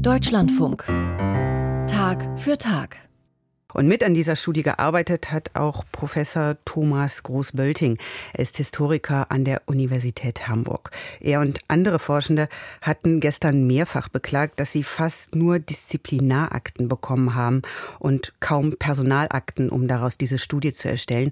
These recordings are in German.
Deutschlandfunk. Tag für Tag. Und mit an dieser Studie gearbeitet hat auch Professor Thomas Groß-Bölting. Er ist Historiker an der Universität Hamburg. Er und andere Forschende hatten gestern mehrfach beklagt, dass sie fast nur Disziplinarakten bekommen haben und kaum Personalakten, um daraus diese Studie zu erstellen.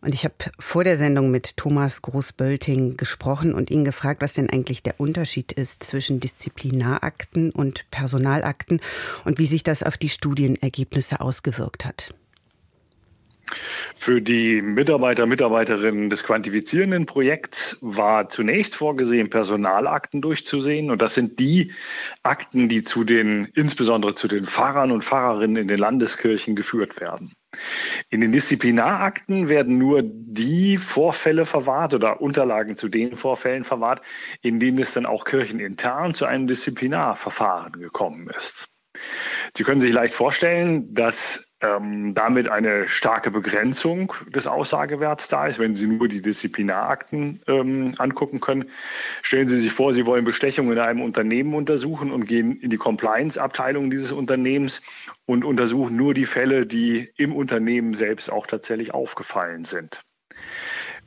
Und ich habe vor der Sendung mit Thomas Groß-Bölting gesprochen und ihn gefragt, was denn eigentlich der Unterschied ist zwischen Disziplinarakten und Personalakten und wie sich das auf die Studienergebnisse ausgewirkt hat. Für die Mitarbeiter, Mitarbeiterinnen des quantifizierenden Projekts war zunächst vorgesehen, Personalakten durchzusehen. Und das sind die Akten, die zu den, insbesondere zu den Pfarrern und Pfarrerinnen in den Landeskirchen geführt werden. In den Disziplinarakten werden nur die Vorfälle verwahrt oder Unterlagen zu den Vorfällen verwahrt, in denen es dann auch kirchenintern zu einem Disziplinarverfahren gekommen ist. Sie können sich leicht vorstellen, dass ähm, damit eine starke Begrenzung des Aussagewerts da ist, wenn Sie nur die Disziplinarakten ähm, angucken können. Stellen Sie sich vor, Sie wollen Bestechung in einem Unternehmen untersuchen und gehen in die Compliance-Abteilung dieses Unternehmens und untersuchen nur die Fälle, die im Unternehmen selbst auch tatsächlich aufgefallen sind.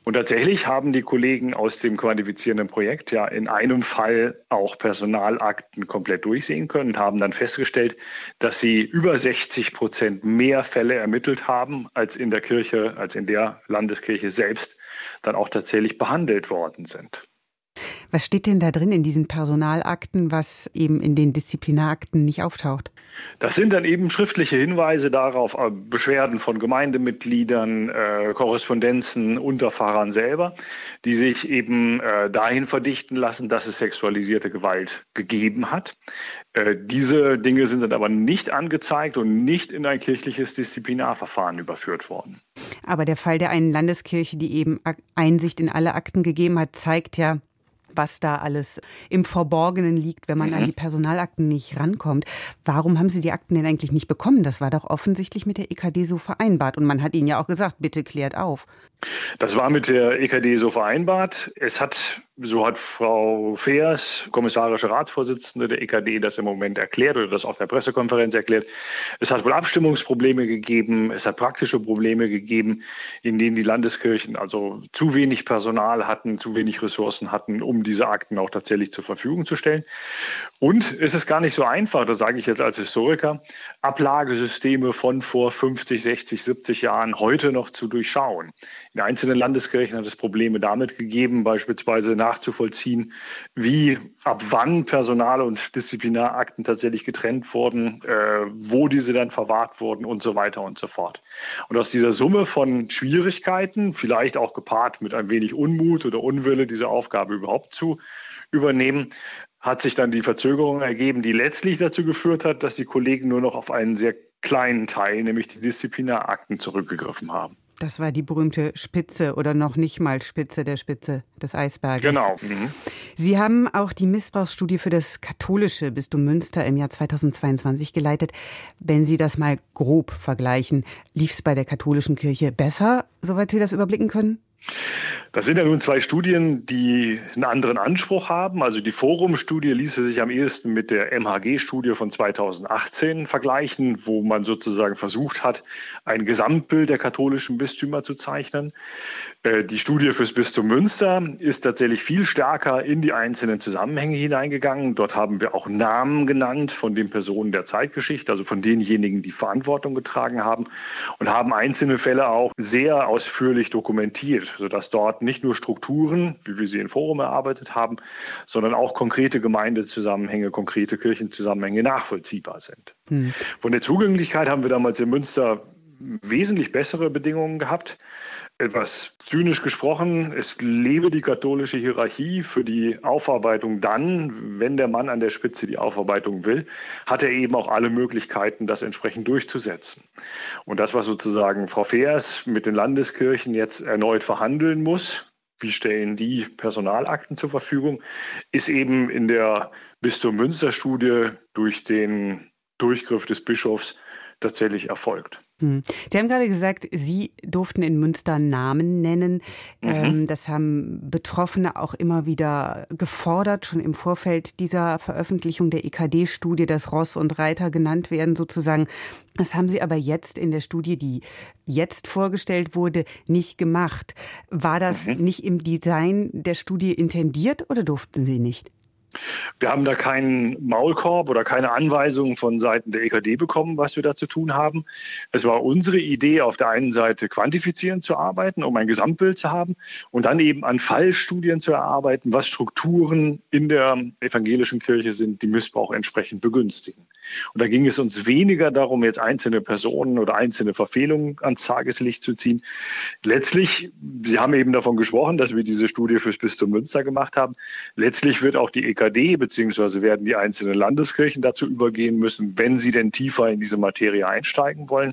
Und tatsächlich haben die Kollegen aus dem quantifizierenden Projekt ja in einem Fall auch Personalakten komplett durchsehen können und haben dann festgestellt, dass sie über 60 Prozent mehr Fälle ermittelt haben, als in der Kirche, als in der Landeskirche selbst dann auch tatsächlich behandelt worden sind. Was steht denn da drin in diesen Personalakten, was eben in den Disziplinarakten nicht auftaucht? Das sind dann eben schriftliche Hinweise darauf, äh, Beschwerden von Gemeindemitgliedern, äh, Korrespondenzen unter Pfarrern selber, die sich eben äh, dahin verdichten lassen, dass es sexualisierte Gewalt gegeben hat. Äh, diese Dinge sind dann aber nicht angezeigt und nicht in ein kirchliches Disziplinarverfahren überführt worden. Aber der Fall der einen Landeskirche, die eben Einsicht in alle Akten gegeben hat, zeigt ja, was da alles im Verborgenen liegt, wenn man mhm. an die Personalakten nicht rankommt. Warum haben Sie die Akten denn eigentlich nicht bekommen? Das war doch offensichtlich mit der EKD so vereinbart. Und man hat Ihnen ja auch gesagt, bitte klärt auf. Das war mit der EKD so vereinbart. Es hat, so hat Frau Feers, kommissarische Ratsvorsitzende der EKD, das im Moment erklärt oder das auf der Pressekonferenz erklärt. Es hat wohl Abstimmungsprobleme gegeben. Es hat praktische Probleme gegeben, in denen die Landeskirchen also zu wenig Personal hatten, zu wenig Ressourcen hatten, um diese Akten auch tatsächlich zur Verfügung zu stellen. Und es ist gar nicht so einfach, das sage ich jetzt als Historiker, Ablagesysteme von vor 50, 60, 70 Jahren heute noch zu durchschauen. In einzelnen Landeskirchen hat es Probleme damit gegeben, beispielsweise nachzuvollziehen, wie ab wann Personal- und Disziplinarakten tatsächlich getrennt wurden, äh, wo diese dann verwahrt wurden und so weiter und so fort. Und aus dieser Summe von Schwierigkeiten, vielleicht auch gepaart mit ein wenig Unmut oder Unwille, diese Aufgabe überhaupt zu übernehmen, hat sich dann die Verzögerung ergeben, die letztlich dazu geführt hat, dass die Kollegen nur noch auf einen sehr kleinen Teil, nämlich die Disziplinarakten, zurückgegriffen haben. Das war die berühmte Spitze oder noch nicht mal Spitze der Spitze des Eisberges. Genau. Mhm. Sie haben auch die Missbrauchsstudie für das katholische Bistum Münster im Jahr 2022 geleitet. Wenn Sie das mal grob vergleichen, lief es bei der katholischen Kirche besser, soweit Sie das überblicken können? Das sind ja nun zwei Studien, die einen anderen Anspruch haben. Also die Forum-Studie ließe sich am ehesten mit der MHG-Studie von 2018 vergleichen, wo man sozusagen versucht hat, ein Gesamtbild der katholischen Bistümer zu zeichnen. Äh, die Studie fürs Bistum Münster ist tatsächlich viel stärker in die einzelnen Zusammenhänge hineingegangen. Dort haben wir auch Namen genannt von den Personen der Zeitgeschichte, also von denjenigen, die Verantwortung getragen haben und haben einzelne Fälle auch sehr ausführlich dokumentiert, sodass dort nicht nur Strukturen, wie wir sie in Forum erarbeitet haben, sondern auch konkrete Gemeindezusammenhänge, konkrete Kirchenzusammenhänge nachvollziehbar sind. Hm. Von der Zugänglichkeit haben wir damals in Münster wesentlich bessere Bedingungen gehabt etwas zynisch gesprochen, es lebe die katholische Hierarchie für die Aufarbeitung dann, wenn der Mann an der Spitze die Aufarbeitung will, hat er eben auch alle Möglichkeiten, das entsprechend durchzusetzen. Und das, was sozusagen Frau Feers mit den Landeskirchen jetzt erneut verhandeln muss, wie stellen die Personalakten zur Verfügung, ist eben in der Bistum Münster Studie durch den Durchgriff des Bischofs tatsächlich erfolgt. Hm. Sie haben gerade gesagt, Sie durften in Münster Namen nennen. Mhm. Ähm, das haben Betroffene auch immer wieder gefordert, schon im Vorfeld dieser Veröffentlichung der EKD-Studie, dass Ross und Reiter genannt werden sozusagen. Das haben Sie aber jetzt in der Studie, die jetzt vorgestellt wurde, nicht gemacht. War das mhm. nicht im Design der Studie intendiert oder durften Sie nicht? Wir haben da keinen Maulkorb oder keine Anweisungen von Seiten der EKD bekommen, was wir da zu tun haben. Es war unsere Idee, auf der einen Seite quantifizierend zu arbeiten, um ein Gesamtbild zu haben und dann eben an Fallstudien zu erarbeiten, was Strukturen in der evangelischen Kirche sind, die Missbrauch entsprechend begünstigen. Und da ging es uns weniger darum, jetzt einzelne Personen oder einzelne Verfehlungen ans Tageslicht zu ziehen. Letztlich, Sie haben eben davon gesprochen, dass wir diese Studie fürs Bistum Münster gemacht haben. Letztlich wird auch die EKD KD beziehungsweise werden die einzelnen Landeskirchen dazu übergehen müssen, wenn sie denn tiefer in diese Materie einsteigen wollen,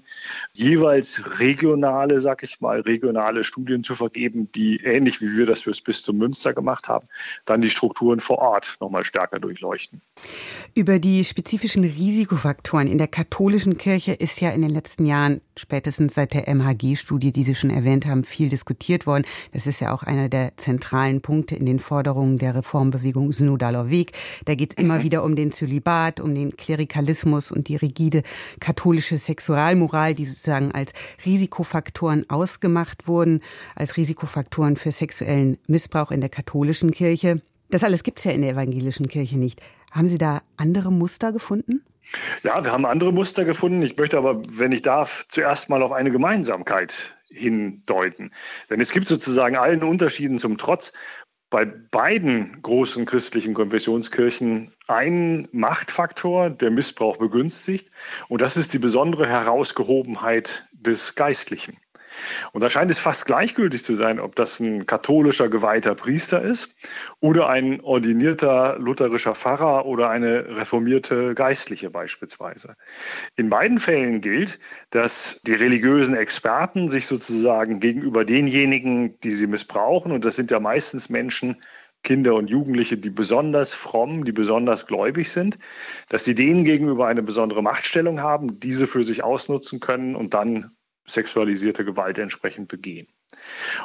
jeweils regionale, sag ich mal, regionale Studien zu vergeben, die ähnlich wie wir das fürs Bistum Münster gemacht haben, dann die Strukturen vor Ort nochmal stärker durchleuchten. Über die spezifischen Risikofaktoren in der katholischen Kirche ist ja in den letzten Jahren, spätestens seit der MHG-Studie, die Sie schon erwähnt haben, viel diskutiert worden. Das ist ja auch einer der zentralen Punkte in den Forderungen der Reformbewegung Synodaler schmaler Weg. Da geht es immer mhm. wieder um den Zölibat, um den Klerikalismus und die rigide katholische Sexualmoral, die sozusagen als Risikofaktoren ausgemacht wurden, als Risikofaktoren für sexuellen Missbrauch in der katholischen Kirche. Das alles gibt es ja in der evangelischen Kirche nicht. Haben Sie da andere Muster gefunden? Ja, wir haben andere Muster gefunden. Ich möchte aber, wenn ich darf, zuerst mal auf eine Gemeinsamkeit hindeuten. Denn es gibt sozusagen allen Unterschieden zum Trotz bei beiden großen christlichen Konfessionskirchen einen Machtfaktor, der Missbrauch begünstigt, und das ist die besondere Herausgehobenheit des Geistlichen. Und da scheint es fast gleichgültig zu sein, ob das ein katholischer geweihter Priester ist oder ein ordinierter lutherischer Pfarrer oder eine reformierte Geistliche beispielsweise. In beiden Fällen gilt, dass die religiösen Experten sich sozusagen gegenüber denjenigen, die sie missbrauchen, und das sind ja meistens Menschen, Kinder und Jugendliche, die besonders fromm, die besonders gläubig sind, dass sie denen gegenüber eine besondere Machtstellung haben, diese für sich ausnutzen können und dann sexualisierte Gewalt entsprechend begehen.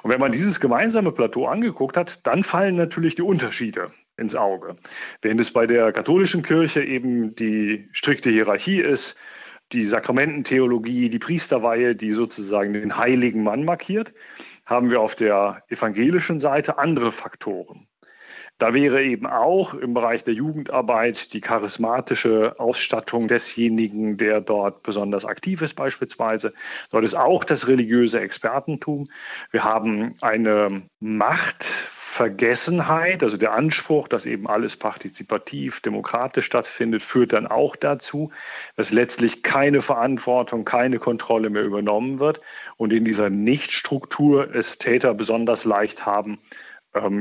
Und wenn man dieses gemeinsame Plateau angeguckt hat, dann fallen natürlich die Unterschiede ins Auge. Während es bei der katholischen Kirche eben die strikte Hierarchie ist, die Sakramententheologie, die Priesterweihe, die sozusagen den heiligen Mann markiert, haben wir auf der evangelischen Seite andere Faktoren. Da wäre eben auch im Bereich der Jugendarbeit die charismatische Ausstattung desjenigen, der dort besonders aktiv ist beispielsweise. Dort ist auch das religiöse Expertentum. Wir haben eine Machtvergessenheit, also der Anspruch, dass eben alles partizipativ, demokratisch stattfindet, führt dann auch dazu, dass letztlich keine Verantwortung, keine Kontrolle mehr übernommen wird und in dieser Nichtstruktur es Täter besonders leicht haben,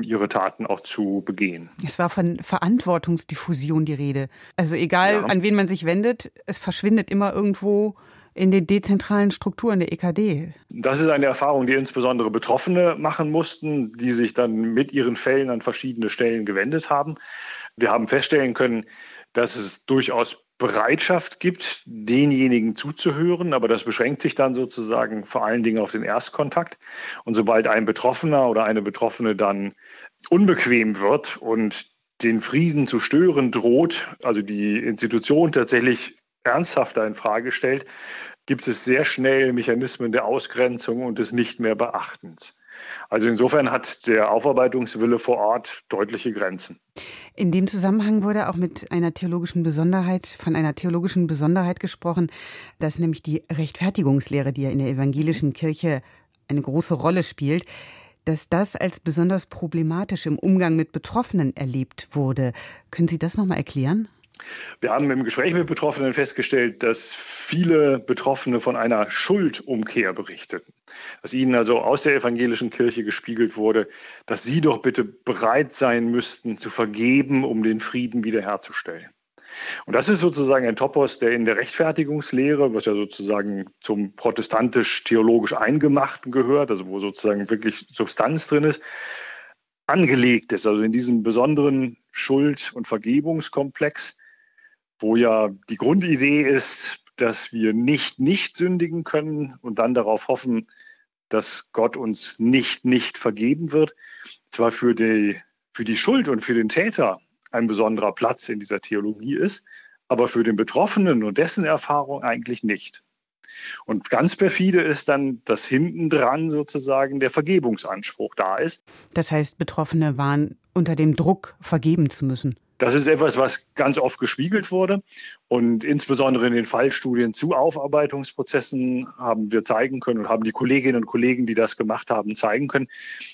ihre Taten auch zu begehen. Es war von Verantwortungsdiffusion die Rede. Also egal, ja. an wen man sich wendet, es verschwindet immer irgendwo in den dezentralen Strukturen der EKD. Das ist eine Erfahrung, die insbesondere Betroffene machen mussten, die sich dann mit ihren Fällen an verschiedene Stellen gewendet haben. Wir haben feststellen können, dass es durchaus Bereitschaft gibt, denjenigen zuzuhören, aber das beschränkt sich dann sozusagen vor allen Dingen auf den Erstkontakt. Und sobald ein Betroffener oder eine Betroffene dann unbequem wird und den Frieden zu stören droht, also die Institution tatsächlich ernsthafter in Frage stellt, gibt es sehr schnell Mechanismen der Ausgrenzung und des Nicht mehr Beachtens. Also insofern hat der Aufarbeitungswille vor Ort deutliche Grenzen. In dem Zusammenhang wurde auch mit einer theologischen Besonderheit, von einer theologischen Besonderheit gesprochen, dass nämlich die Rechtfertigungslehre, die ja in der evangelischen Kirche eine große Rolle spielt, dass das als besonders problematisch im Umgang mit Betroffenen erlebt wurde. Können Sie das nochmal erklären? Wir haben im Gespräch mit Betroffenen festgestellt, dass viele Betroffene von einer Schuldumkehr berichteten. Dass ihnen also aus der evangelischen Kirche gespiegelt wurde, dass sie doch bitte bereit sein müssten, zu vergeben, um den Frieden wiederherzustellen. Und das ist sozusagen ein Topos, der in der Rechtfertigungslehre, was ja sozusagen zum protestantisch-theologisch Eingemachten gehört, also wo sozusagen wirklich Substanz drin ist, angelegt ist. Also in diesem besonderen Schuld- und Vergebungskomplex wo ja die Grundidee ist, dass wir nicht nicht sündigen können und dann darauf hoffen, dass Gott uns nicht nicht vergeben wird. Zwar für die, für die Schuld und für den Täter ein besonderer Platz in dieser Theologie ist, aber für den Betroffenen und dessen Erfahrung eigentlich nicht. Und ganz perfide ist dann, dass hinten dran sozusagen der Vergebungsanspruch da ist. Das heißt, Betroffene waren unter dem Druck, vergeben zu müssen. Das ist etwas, was ganz oft gespiegelt wurde. Und insbesondere in den Fallstudien zu Aufarbeitungsprozessen haben wir zeigen können und haben die Kolleginnen und Kollegen, die das gemacht haben, zeigen können,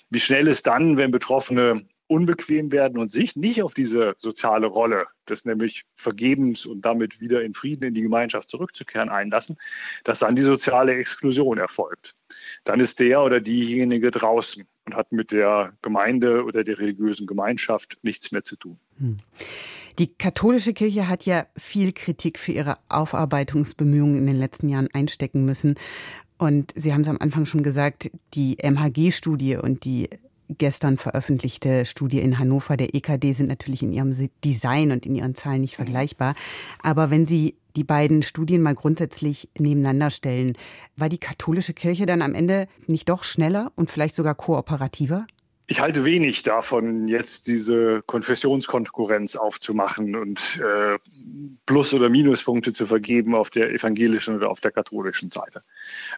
wie schnell es dann, wenn Betroffene unbequem werden und sich nicht auf diese soziale Rolle des nämlich Vergebens und damit wieder in Frieden in die Gemeinschaft zurückzukehren einlassen, dass dann die soziale Exklusion erfolgt. Dann ist der oder diejenige draußen und hat mit der Gemeinde oder der religiösen Gemeinschaft nichts mehr zu tun. Die katholische Kirche hat ja viel Kritik für ihre Aufarbeitungsbemühungen in den letzten Jahren einstecken müssen. Und Sie haben es am Anfang schon gesagt, die MHG-Studie und die gestern veröffentlichte Studie in Hannover der EKD sind natürlich in ihrem Design und in ihren Zahlen nicht vergleichbar. Aber wenn Sie die beiden Studien mal grundsätzlich nebeneinander stellen, war die katholische Kirche dann am Ende nicht doch schneller und vielleicht sogar kooperativer? Ich halte wenig davon, jetzt diese Konfessionskonkurrenz aufzumachen und äh, Plus- oder Minuspunkte zu vergeben auf der evangelischen oder auf der katholischen Seite.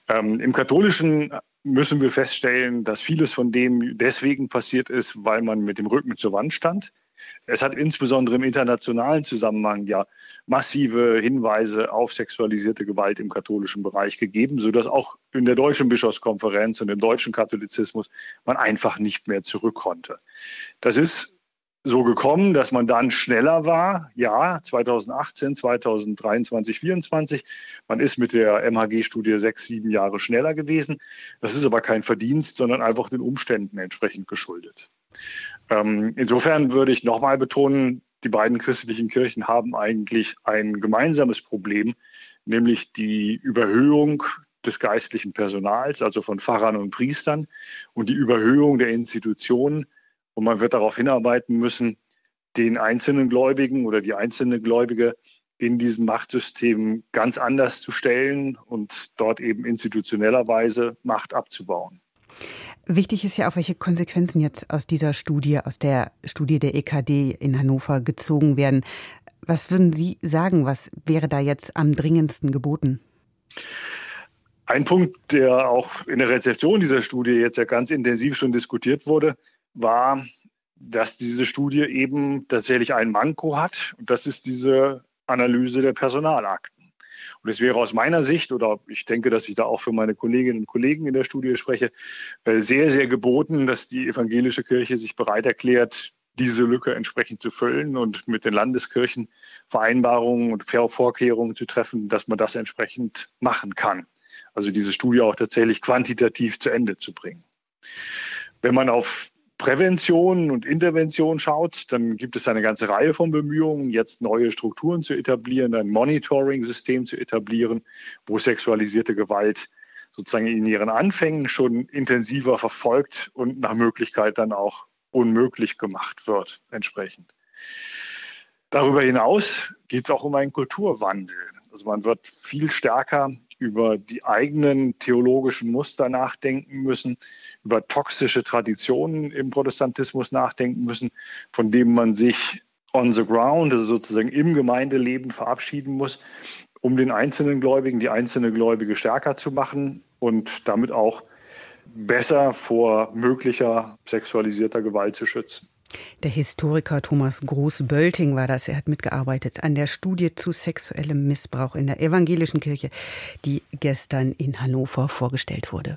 Ähm, Im katholischen müssen wir feststellen, dass vieles von dem deswegen passiert ist, weil man mit dem Rücken zur Wand stand. Es hat insbesondere im internationalen Zusammenhang ja massive Hinweise auf sexualisierte Gewalt im katholischen Bereich gegeben, sodass auch in der deutschen Bischofskonferenz und im deutschen Katholizismus man einfach nicht mehr zurück konnte. Das ist so gekommen, dass man dann schneller war. Ja, 2018, 2023, 2024. Man ist mit der MHG-Studie sechs, sieben Jahre schneller gewesen. Das ist aber kein Verdienst, sondern einfach den Umständen entsprechend geschuldet. Ähm, insofern würde ich nochmal betonen, die beiden christlichen Kirchen haben eigentlich ein gemeinsames Problem, nämlich die Überhöhung des geistlichen Personals, also von Pfarrern und Priestern, und die Überhöhung der Institutionen. Und man wird darauf hinarbeiten müssen, den einzelnen Gläubigen oder die einzelne Gläubige in diesem Machtsystem ganz anders zu stellen und dort eben institutionellerweise Macht abzubauen. Wichtig ist ja auch, welche Konsequenzen jetzt aus dieser Studie, aus der Studie der EKD in Hannover gezogen werden. Was würden Sie sagen, was wäre da jetzt am dringendsten geboten? Ein Punkt, der auch in der Rezeption dieser Studie jetzt ja ganz intensiv schon diskutiert wurde, war, dass diese Studie eben tatsächlich ein Manko hat. Und das ist diese Analyse der Personalakten. Und es wäre aus meiner Sicht, oder ich denke, dass ich da auch für meine Kolleginnen und Kollegen in der Studie spreche, äh, sehr, sehr geboten, dass die evangelische Kirche sich bereit erklärt, diese Lücke entsprechend zu füllen und mit den Landeskirchen Vereinbarungen und Vorkehrungen zu treffen, dass man das entsprechend machen kann. Also diese Studie auch tatsächlich quantitativ zu Ende zu bringen. Wenn man auf Prävention und Intervention schaut, dann gibt es eine ganze Reihe von Bemühungen, jetzt neue Strukturen zu etablieren, ein Monitoring-System zu etablieren, wo sexualisierte Gewalt sozusagen in ihren Anfängen schon intensiver verfolgt und nach Möglichkeit dann auch unmöglich gemacht wird entsprechend. Darüber hinaus geht es auch um einen Kulturwandel. Also man wird viel stärker über die eigenen theologischen Muster nachdenken müssen, über toxische Traditionen im Protestantismus nachdenken müssen, von denen man sich on the ground, also sozusagen im Gemeindeleben verabschieden muss, um den einzelnen Gläubigen, die einzelne Gläubige stärker zu machen und damit auch besser vor möglicher sexualisierter Gewalt zu schützen. Der Historiker Thomas Groß-Bölting war das. Er hat mitgearbeitet an der Studie zu sexuellem Missbrauch in der evangelischen Kirche, die gestern in Hannover vorgestellt wurde.